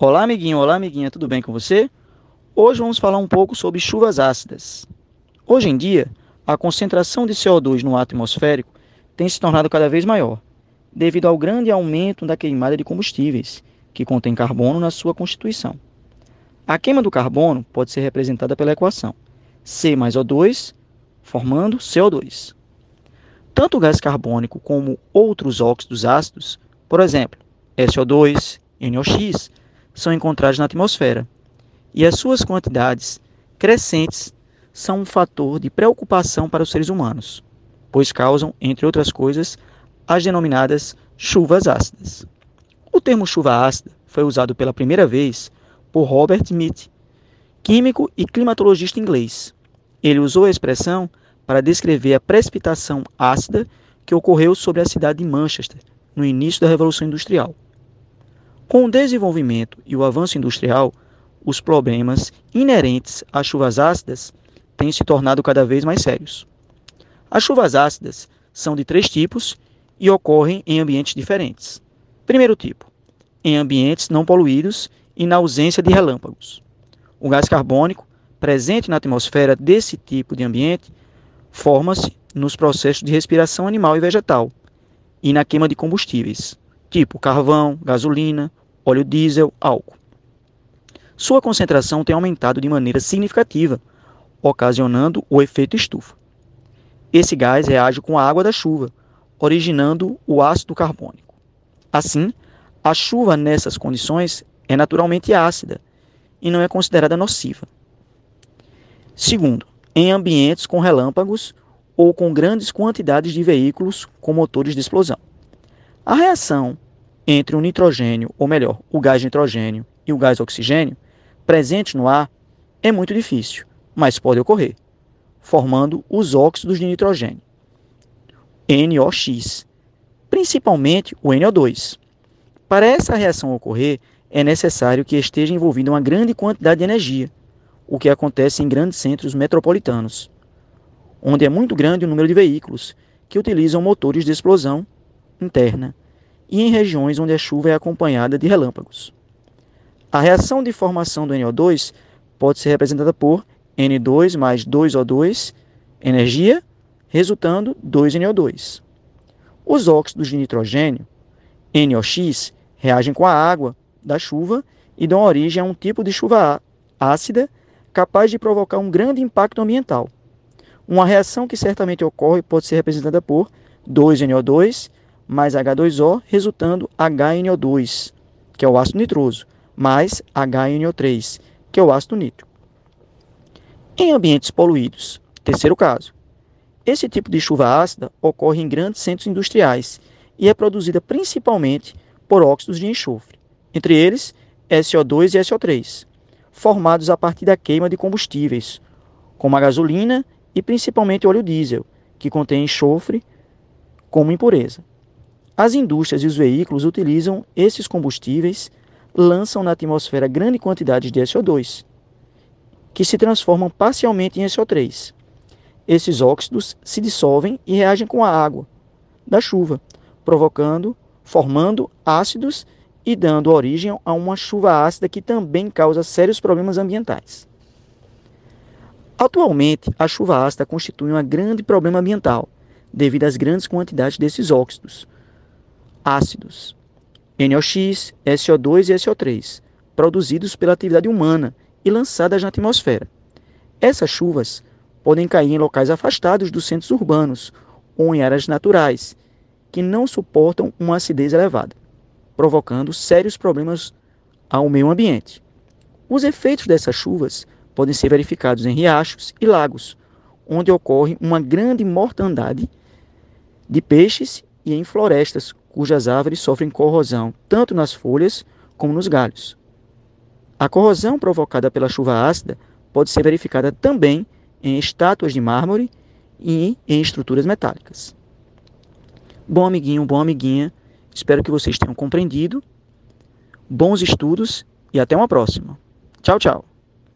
Olá, amiguinho, olá, amiguinha, tudo bem com você? Hoje vamos falar um pouco sobre chuvas ácidas. Hoje em dia, a concentração de CO2 no atmosférico tem se tornado cada vez maior, devido ao grande aumento da queimada de combustíveis, que contém carbono na sua constituição. A queima do carbono pode ser representada pela equação C mais O2, formando CO2. Tanto o gás carbônico como outros óxidos ácidos, por exemplo, SO2, NOx, são encontrados na atmosfera, e as suas quantidades crescentes são um fator de preocupação para os seres humanos, pois causam, entre outras coisas, as denominadas chuvas ácidas. O termo chuva ácida foi usado pela primeira vez por Robert Smith, químico e climatologista inglês. Ele usou a expressão para descrever a precipitação ácida que ocorreu sobre a cidade de Manchester no início da Revolução Industrial. Com o desenvolvimento e o avanço industrial, os problemas inerentes às chuvas ácidas têm se tornado cada vez mais sérios. As chuvas ácidas são de três tipos e ocorrem em ambientes diferentes. Primeiro tipo, em ambientes não poluídos e na ausência de relâmpagos. O gás carbônico, presente na atmosfera desse tipo de ambiente, forma-se nos processos de respiração animal e vegetal e na queima de combustíveis, tipo carvão, gasolina, óleo diesel, álcool. Sua concentração tem aumentado de maneira significativa, ocasionando o efeito estufa. Esse gás reage com a água da chuva, originando o ácido carbônico. Assim, a chuva nessas condições é naturalmente ácida e não é considerada nociva. Segundo, em ambientes com relâmpagos ou com grandes quantidades de veículos com motores de explosão. A reação entre o nitrogênio, ou melhor, o gás nitrogênio e o gás oxigênio, presente no ar, é muito difícil, mas pode ocorrer, formando os óxidos de nitrogênio, NOx, principalmente o NO2. Para essa reação ocorrer, é necessário que esteja envolvida uma grande quantidade de energia, o que acontece em grandes centros metropolitanos, onde é muito grande o número de veículos que utilizam motores de explosão interna e em regiões onde a chuva é acompanhada de relâmpagos. A reação de formação do NO2 pode ser representada por N2 mais 2O2, energia, resultando 2NO2. Os óxidos de nitrogênio, NOx, reagem com a água da chuva e dão origem a um tipo de chuva ácida capaz de provocar um grande impacto ambiental. Uma reação que certamente ocorre pode ser representada por 2NO2 mais H2O, resultando HNO2, que é o ácido nitroso, mais HNO3, que é o ácido nítrico. Em ambientes poluídos, terceiro caso, esse tipo de chuva ácida ocorre em grandes centros industriais e é produzida principalmente por óxidos de enxofre, entre eles SO2 e SO3, formados a partir da queima de combustíveis, como a gasolina e principalmente óleo diesel, que contém enxofre como impureza. As indústrias e os veículos utilizam esses combustíveis, lançam na atmosfera grande quantidade de SO2, que se transformam parcialmente em SO3. Esses óxidos se dissolvem e reagem com a água da chuva, provocando, formando ácidos e dando origem a uma chuva ácida que também causa sérios problemas ambientais. Atualmente, a chuva ácida constitui um grande problema ambiental devido às grandes quantidades desses óxidos, ácidos, NOx, SO2 e SO3, produzidos pela atividade humana e lançadas na atmosfera. Essas chuvas podem cair em locais afastados dos centros urbanos ou em áreas naturais, que não suportam uma acidez elevada, provocando sérios problemas ao meio ambiente. Os efeitos dessas chuvas podem ser verificados em riachos e lagos, onde ocorre uma grande mortandade de peixes e em florestas cujas árvores sofrem corrosão tanto nas folhas como nos galhos. A corrosão provocada pela chuva ácida pode ser verificada também em estátuas de mármore e em estruturas metálicas. Bom amiguinho, bom amiguinha, espero que vocês tenham compreendido. Bons estudos e até uma próxima. Tchau, tchau.